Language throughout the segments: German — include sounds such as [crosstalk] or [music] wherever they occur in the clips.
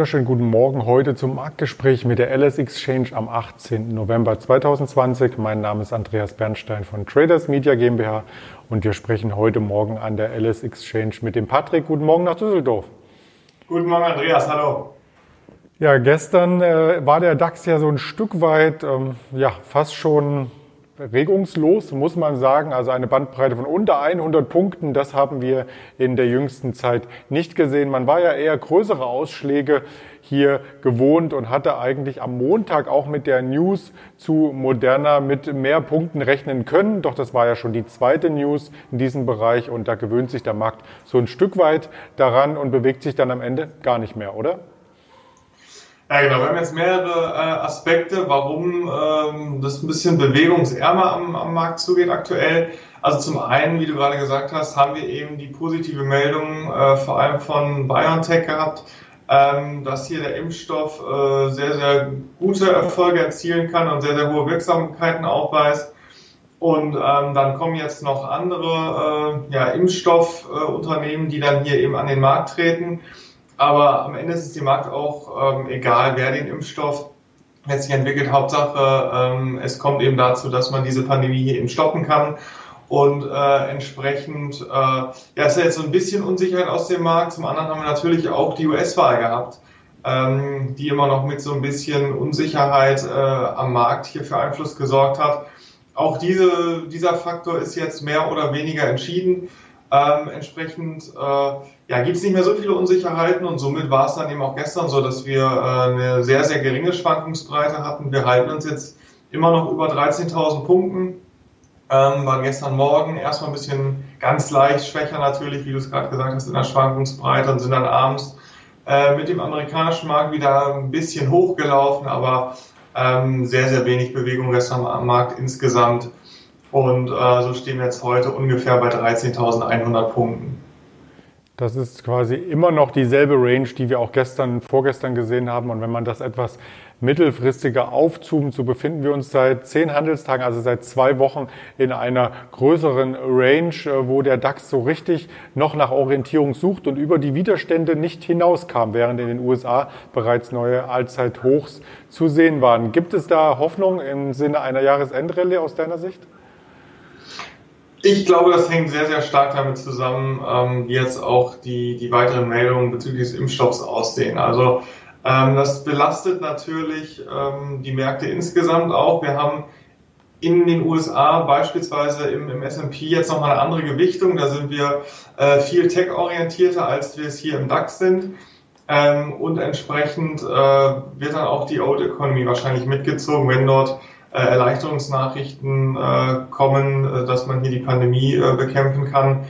Wunderschönen guten Morgen heute zum Marktgespräch mit der LS Exchange am 18. November 2020. Mein Name ist Andreas Bernstein von Traders Media GmbH und wir sprechen heute Morgen an der LS Exchange mit dem Patrick. Guten Morgen nach Düsseldorf. Guten Morgen, Andreas. Hallo. Ja, gestern äh, war der DAX ja so ein Stück weit, ähm, ja, fast schon regungslos, muss man sagen. Also eine Bandbreite von unter 100 Punkten, das haben wir in der jüngsten Zeit nicht gesehen. Man war ja eher größere Ausschläge hier gewohnt und hatte eigentlich am Montag auch mit der News zu Moderna mit mehr Punkten rechnen können. Doch das war ja schon die zweite News in diesem Bereich und da gewöhnt sich der Markt so ein Stück weit daran und bewegt sich dann am Ende gar nicht mehr, oder? Ja, genau. Wir haben jetzt mehrere äh, Aspekte, warum ähm, das ein bisschen bewegungsärmer am, am Markt zugeht aktuell. Also zum einen, wie du gerade gesagt hast, haben wir eben die positive Meldung äh, vor allem von BioNTech gehabt, ähm, dass hier der Impfstoff äh, sehr, sehr gute Erfolge erzielen kann und sehr, sehr hohe Wirksamkeiten aufweist. Und ähm, dann kommen jetzt noch andere äh, ja, Impfstoffunternehmen, die dann hier eben an den Markt treten. Aber am Ende ist es dem Markt auch ähm, egal, wer den Impfstoff letztlich entwickelt. Hauptsache, ähm, es kommt eben dazu, dass man diese Pandemie hier eben stoppen kann. Und äh, entsprechend, äh, ja, ist ja jetzt so ein bisschen Unsicherheit aus dem Markt. Zum anderen haben wir natürlich auch die US-Wahl gehabt, ähm, die immer noch mit so ein bisschen Unsicherheit äh, am Markt hier für Einfluss gesorgt hat. Auch diese, dieser Faktor ist jetzt mehr oder weniger entschieden. Ähm, entsprechend äh, ja, gibt es nicht mehr so viele Unsicherheiten und somit war es dann eben auch gestern so, dass wir äh, eine sehr, sehr geringe Schwankungsbreite hatten. Wir halten uns jetzt immer noch über 13.000 Punkten. Ähm, waren gestern Morgen erstmal ein bisschen ganz leicht schwächer natürlich, wie du es gerade gesagt hast, in der Schwankungsbreite und sind dann abends äh, mit dem amerikanischen Markt wieder ein bisschen hochgelaufen, aber ähm, sehr, sehr wenig Bewegung gestern am Markt insgesamt. Und äh, so stehen wir jetzt heute ungefähr bei 13.100 Punkten. Das ist quasi immer noch dieselbe Range, die wir auch gestern, vorgestern gesehen haben. Und wenn man das etwas mittelfristiger aufzoomt, so befinden wir uns seit zehn Handelstagen, also seit zwei Wochen in einer größeren Range, äh, wo der DAX so richtig noch nach Orientierung sucht und über die Widerstände nicht hinauskam, während in den USA bereits neue Allzeithochs zu sehen waren. Gibt es da Hoffnung im Sinne einer Jahresendrallye aus deiner Sicht? Ich glaube, das hängt sehr, sehr stark damit zusammen, ähm, wie jetzt auch die, die weiteren Meldungen bezüglich des Impfstoffs aussehen. Also ähm, das belastet natürlich ähm, die Märkte insgesamt auch. Wir haben in den USA beispielsweise im, im S&P jetzt nochmal eine andere Gewichtung. Da sind wir äh, viel tech-orientierter, als wir es hier im DAX sind. Ähm, und entsprechend äh, wird dann auch die Old Economy wahrscheinlich mitgezogen, wenn dort Erleichterungsnachrichten äh, kommen, äh, dass man hier die Pandemie bekämpfen kann.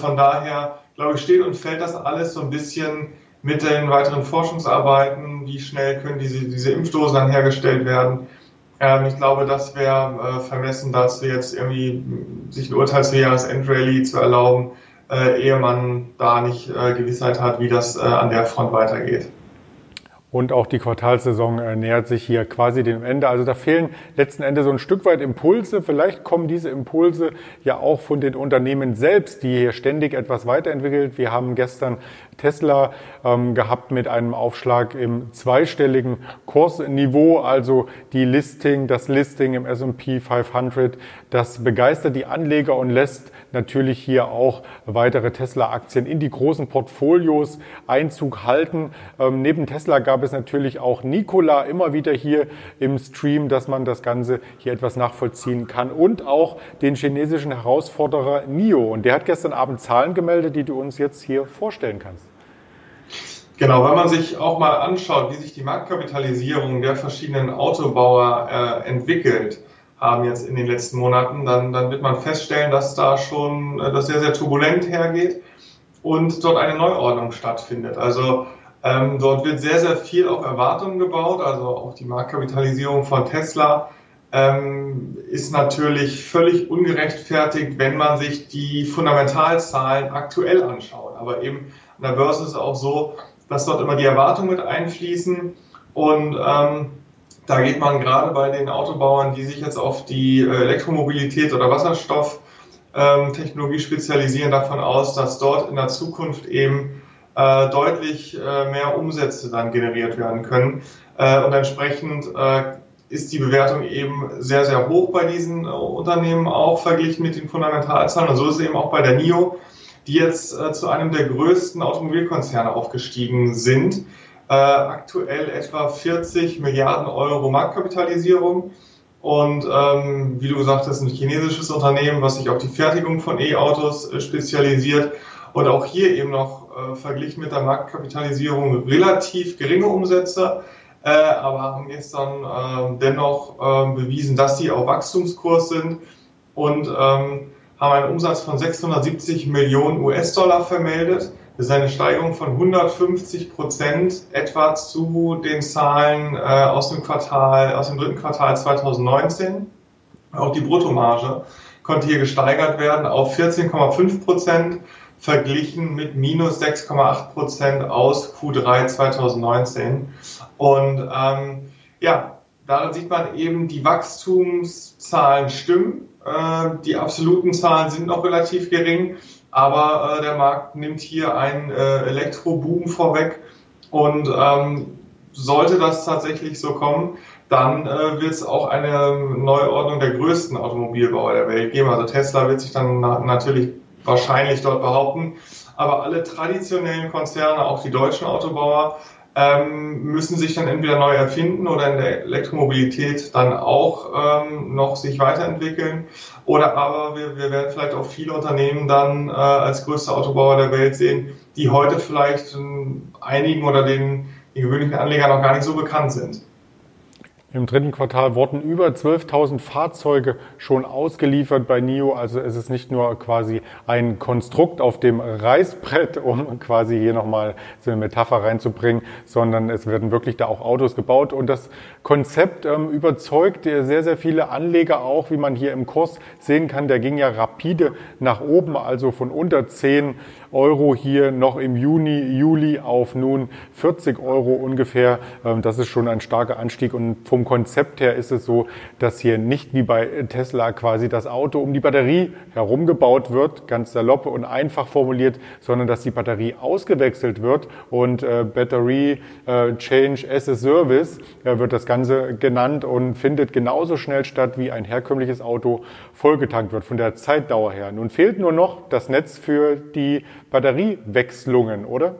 von daher, glaube ich, steht und fällt das alles so ein bisschen mit den weiteren Forschungsarbeiten. Wie schnell können diese, diese Impfdosen dann hergestellt werden? Ähm, ich glaube, das wäre vermessen, dass wir jetzt irgendwie sich ein Urteil zur Jahresendrallye zu erlauben, ehe man da nicht Gewissheit hat, wie das an der Front weitergeht. Und auch die Quartalsaison äh, nähert sich hier quasi dem Ende. Also da fehlen letzten Endes so ein Stück weit Impulse. Vielleicht kommen diese Impulse ja auch von den Unternehmen selbst, die hier ständig etwas weiterentwickelt. Wir haben gestern Tesla ähm, gehabt mit einem Aufschlag im zweistelligen Kursniveau. Also die Listing, das Listing im S&P 500, das begeistert die Anleger und lässt natürlich hier auch weitere Tesla-Aktien in die großen Portfolios Einzug halten. Ähm, neben Tesla gab es natürlich auch Nikola immer wieder hier im Stream, dass man das Ganze hier etwas nachvollziehen kann und auch den chinesischen Herausforderer NIO. Und der hat gestern Abend Zahlen gemeldet, die du uns jetzt hier vorstellen kannst. Genau, wenn man sich auch mal anschaut, wie sich die Marktkapitalisierung der verschiedenen Autobauer äh, entwickelt, haben jetzt in den letzten Monaten, dann, dann wird man feststellen, dass da schon äh, das sehr, sehr turbulent hergeht und dort eine Neuordnung stattfindet. Also ähm, dort wird sehr, sehr viel auf Erwartungen gebaut, also auch die Marktkapitalisierung von Tesla ähm, ist natürlich völlig ungerechtfertigt, wenn man sich die Fundamentalzahlen aktuell anschaut. Aber eben an der Börse ist es auch so, dass dort immer die Erwartungen mit einfließen und ähm, da geht man gerade bei den Autobauern, die sich jetzt auf die äh, Elektromobilität oder Wasserstofftechnologie ähm, spezialisieren, davon aus, dass dort in der Zukunft eben äh, deutlich äh, mehr Umsätze dann generiert werden können. Äh, und entsprechend äh, ist die Bewertung eben sehr, sehr hoch bei diesen äh, Unternehmen auch verglichen mit den Fundamentalzahlen. Und so ist es eben auch bei der NIO, die jetzt äh, zu einem der größten Automobilkonzerne aufgestiegen sind. Aktuell etwa 40 Milliarden Euro Marktkapitalisierung. Und ähm, wie du gesagt hast, ein chinesisches Unternehmen, was sich auf die Fertigung von E-Autos spezialisiert und auch hier eben noch äh, verglichen mit der Marktkapitalisierung relativ geringe Umsätze, äh, aber haben gestern äh, dennoch ähm, bewiesen, dass sie auf Wachstumskurs sind und ähm, haben einen Umsatz von 670 Millionen US-Dollar vermeldet. Das ist eine Steigerung von 150 Prozent etwa zu den Zahlen äh, aus dem Quartal, aus dem dritten Quartal 2019. Auch die Bruttomarge konnte hier gesteigert werden auf 14,5 Prozent verglichen mit minus 6,8 Prozent aus Q3 2019. Und ähm, ja, darin sieht man eben, die Wachstumszahlen stimmen. Äh, die absoluten Zahlen sind noch relativ gering, aber äh, der Markt nimmt hier einen äh, Elektroboom vorweg. Und ähm, sollte das tatsächlich so kommen, dann äh, wird es auch eine Neuordnung der größten Automobilbauer der Welt geben. Also Tesla wird sich dann na natürlich wahrscheinlich dort behaupten. Aber alle traditionellen Konzerne, auch die deutschen Autobauer, ähm, müssen sich dann entweder neu erfinden oder in der Elektromobilität dann auch ähm, noch sich weiterentwickeln. Oder aber wir, wir werden vielleicht auch viele Unternehmen dann äh, als größte Autobauer der Welt sehen, die heute vielleicht ähm, einigen oder den, den gewöhnlichen Anlegern noch gar nicht so bekannt sind. Im dritten Quartal wurden über 12.000 Fahrzeuge schon ausgeliefert bei NIO. Also es ist nicht nur quasi ein Konstrukt auf dem Reißbrett, um quasi hier nochmal so eine Metapher reinzubringen, sondern es werden wirklich da auch Autos gebaut. Und das Konzept ähm, überzeugt sehr, sehr viele Anleger auch, wie man hier im Kurs sehen kann. Der ging ja rapide nach oben, also von unter 10 Euro hier noch im Juni, Juli auf nun 40 Euro ungefähr. Ähm, das ist schon ein starker Anstieg und vom Konzept her ist es so, dass hier nicht wie bei Tesla quasi das Auto um die Batterie herumgebaut wird, ganz salopp und einfach formuliert, sondern dass die Batterie ausgewechselt wird und äh, Battery äh, Change as a Service äh, wird das Ganze genannt und findet genauso schnell statt wie ein herkömmliches Auto vollgetankt wird von der Zeitdauer her. Nun fehlt nur noch das Netz für die Batteriewechslungen, oder?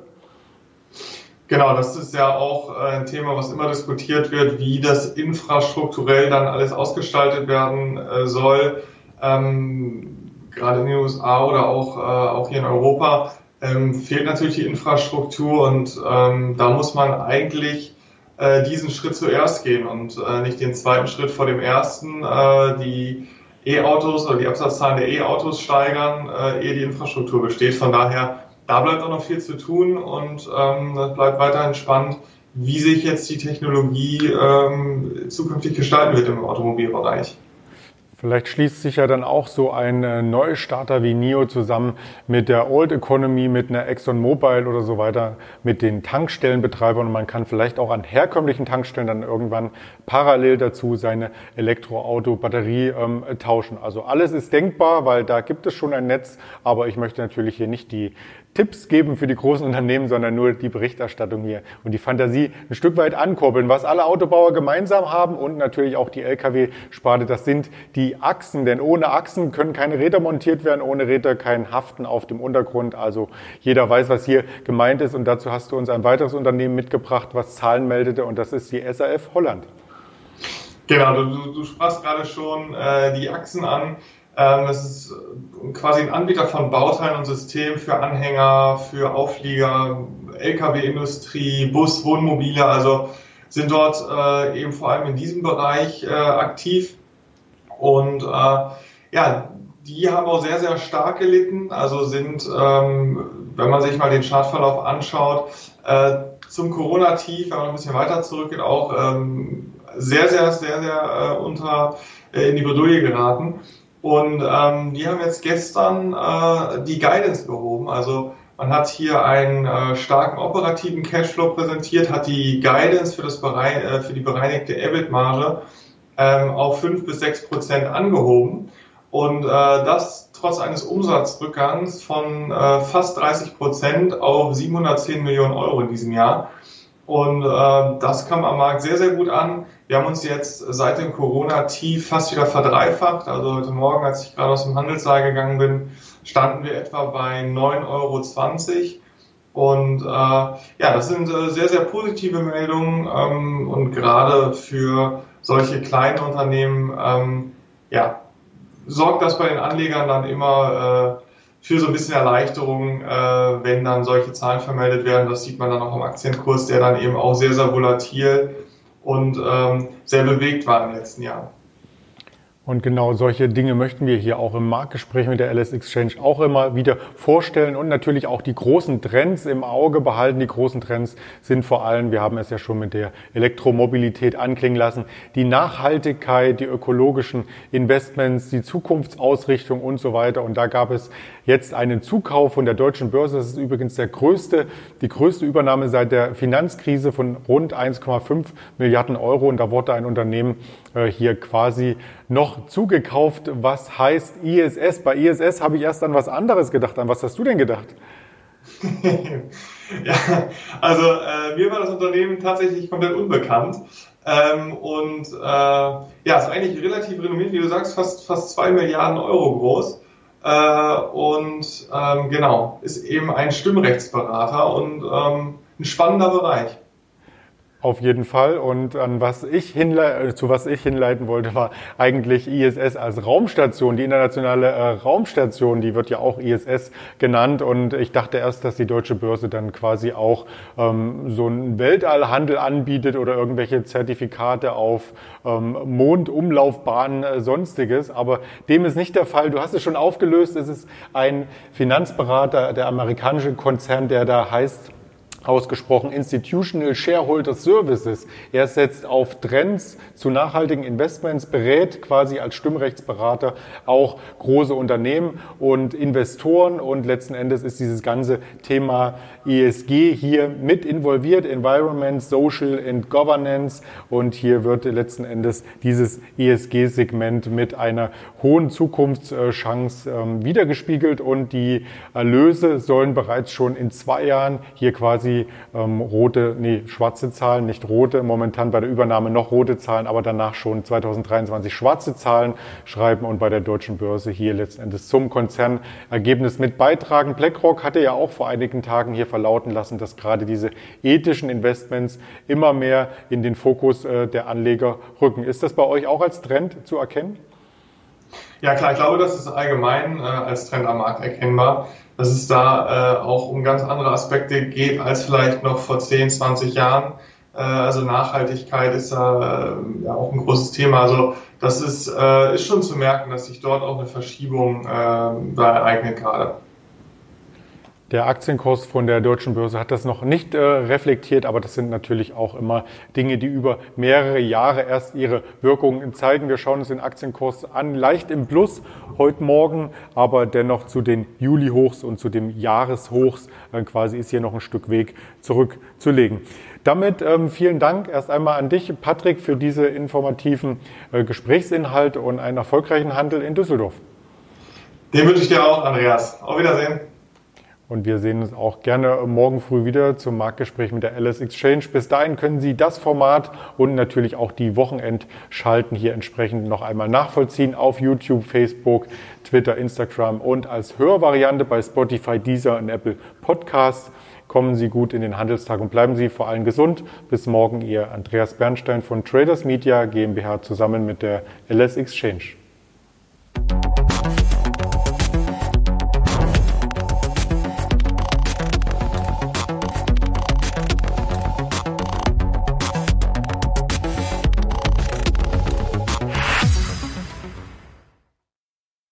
Genau, das ist ja auch äh, ein Thema, was immer diskutiert wird, wie das infrastrukturell dann alles ausgestaltet werden äh, soll. Ähm, gerade in den USA oder auch, äh, auch hier in Europa ähm, fehlt natürlich die Infrastruktur und ähm, da muss man eigentlich äh, diesen Schritt zuerst gehen und äh, nicht den zweiten Schritt vor dem ersten. Äh, die E-Autos oder die Absatzzahlen der E-Autos steigern, äh, ehe die Infrastruktur besteht. Von daher, da bleibt auch noch viel zu tun und ähm, das bleibt weiterhin spannend, wie sich jetzt die Technologie ähm, zukünftig gestalten wird im Automobilbereich. Vielleicht schließt sich ja dann auch so ein äh, Neustarter wie NIO zusammen mit der Old Economy, mit einer ExxonMobil oder so weiter, mit den Tankstellenbetreibern und man kann vielleicht auch an herkömmlichen Tankstellen dann irgendwann parallel dazu seine Elektroauto-Batterie ähm, tauschen. Also alles ist denkbar, weil da gibt es schon ein Netz, aber ich möchte natürlich hier nicht die Tipps geben für die großen Unternehmen, sondern nur die Berichterstattung hier und die Fantasie ein Stück weit ankurbeln. Was alle Autobauer gemeinsam haben und natürlich auch die Lkw-Sparte, das sind die Achsen. Denn ohne Achsen können keine Räder montiert werden, ohne Räder kein Haften auf dem Untergrund. Also jeder weiß, was hier gemeint ist und dazu hast du uns ein weiteres Unternehmen mitgebracht, was Zahlen meldete und das ist die SAF Holland. Genau, du, du sprachst gerade schon äh, die Achsen an. Ähm, es ist äh, quasi ein Anbieter von Bauteilen und Systemen für Anhänger, für Auflieger, Lkw-Industrie, Bus, Wohnmobile, also sind dort äh, eben vor allem in diesem Bereich äh, aktiv. Und äh, ja, die haben auch sehr, sehr stark gelitten, also sind, ähm, wenn man sich mal den Chartverlauf anschaut, äh, zum Corona-Tief, wenn man ein bisschen weiter zurückgeht, auch ähm, sehr, sehr, sehr, sehr äh, unter in die Bredouille geraten. Und ähm, die haben jetzt gestern äh, die Guidance behoben. Also man hat hier einen äh, starken operativen Cashflow präsentiert, hat die Guidance für, das Berei äh, für die bereinigte EBIT-Marge ähm, auf fünf bis sechs Prozent angehoben. Und äh, das trotz eines Umsatzrückgangs von äh, fast 30 Prozent auf 710 Millionen Euro in diesem Jahr. Und äh, das kam am Markt sehr, sehr gut an. Wir haben uns jetzt seit dem Corona-Tief fast wieder verdreifacht. Also heute Morgen, als ich gerade aus dem Handelssaal gegangen bin, standen wir etwa bei 9,20 Euro. Und äh, ja, das sind äh, sehr, sehr positive Meldungen ähm, und gerade für solche kleinen Unternehmen, ähm, ja, sorgt das bei den Anlegern dann immer äh, für so ein bisschen Erleichterung, äh, wenn dann solche Zahlen vermeldet werden. Das sieht man dann auch am Aktienkurs, der dann eben auch sehr, sehr volatil und ähm, sehr bewegt war im letzten Jahr. Und genau solche Dinge möchten wir hier auch im Marktgespräch mit der LS Exchange auch immer wieder vorstellen und natürlich auch die großen Trends im Auge behalten. Die großen Trends sind vor allem, wir haben es ja schon mit der Elektromobilität anklingen lassen, die Nachhaltigkeit, die ökologischen Investments, die Zukunftsausrichtung und so weiter. Und da gab es jetzt einen Zukauf von der deutschen Börse. Das ist übrigens der größte, die größte Übernahme seit der Finanzkrise von rund 1,5 Milliarden Euro. Und da wurde ein Unternehmen hier quasi noch zugekauft, was heißt ISS. Bei ISS habe ich erst an was anderes gedacht. An was hast du denn gedacht? [laughs] ja, also äh, mir war das Unternehmen tatsächlich komplett unbekannt. Ähm, und äh, ja, ist eigentlich relativ renommiert, wie du sagst, fast, fast zwei Milliarden Euro groß. Äh, und ähm, genau, ist eben ein Stimmrechtsberater und ähm, ein spannender Bereich. Auf jeden Fall. Und an was ich hinle zu was ich hinleiten wollte, war eigentlich ISS als Raumstation. Die internationale äh, Raumstation, die wird ja auch ISS genannt. Und ich dachte erst, dass die deutsche Börse dann quasi auch ähm, so einen Weltallhandel anbietet oder irgendwelche Zertifikate auf ähm, Mondumlaufbahnen, äh, sonstiges. Aber dem ist nicht der Fall. Du hast es schon aufgelöst. Es ist ein Finanzberater, der amerikanische Konzern, der da heißt ausgesprochen Institutional Shareholder Services. Er setzt auf Trends zu nachhaltigen Investments, berät quasi als Stimmrechtsberater auch große Unternehmen und Investoren. Und letzten Endes ist dieses ganze Thema ESG hier mit involviert, Environment, Social and Governance. Und hier wird letzten Endes dieses ESG-Segment mit einer hohen Zukunftschance ähm, wiedergespiegelt. Und die Erlöse sollen bereits schon in zwei Jahren hier quasi ähm, rote, nee, schwarze Zahlen, nicht rote, momentan bei der Übernahme noch rote Zahlen, aber danach schon 2023 schwarze Zahlen schreiben und bei der deutschen Börse hier letztendlich zum Konzernergebnis mit beitragen. BlackRock hatte ja auch vor einigen Tagen hier verlauten lassen, dass gerade diese ethischen Investments immer mehr in den Fokus äh, der Anleger rücken. Ist das bei euch auch als Trend zu erkennen? Ja klar, ich glaube, das ist allgemein äh, als Trend am Markt erkennbar dass es da äh, auch um ganz andere Aspekte geht als vielleicht noch vor 10, 20 Jahren. Äh, also Nachhaltigkeit ist da äh, ja auch ein großes Thema. Also das ist, äh, ist schon zu merken, dass sich dort auch eine Verschiebung äh, da ereignet gerade. Der Aktienkurs von der deutschen Börse hat das noch nicht äh, reflektiert, aber das sind natürlich auch immer Dinge, die über mehrere Jahre erst ihre Wirkung zeigen. Wir schauen uns den Aktienkurs an, leicht im Plus heute Morgen, aber dennoch zu den Juli-Hochs und zu dem Jahreshochs äh, quasi ist hier noch ein Stück Weg zurückzulegen. Damit ähm, vielen Dank erst einmal an dich, Patrick, für diese informativen äh, Gesprächsinhalte und einen erfolgreichen Handel in Düsseldorf. Den wünsche ich dir auch, Andreas. Auf Wiedersehen. Und wir sehen uns auch gerne morgen früh wieder zum Marktgespräch mit der LS Exchange. Bis dahin können Sie das Format und natürlich auch die Wochenendschalten hier entsprechend noch einmal nachvollziehen auf YouTube, Facebook, Twitter, Instagram und als Hörvariante bei Spotify, Deezer und Apple Podcasts. Kommen Sie gut in den Handelstag und bleiben Sie vor allem gesund. Bis morgen, Ihr Andreas Bernstein von Traders Media GmbH zusammen mit der LS Exchange.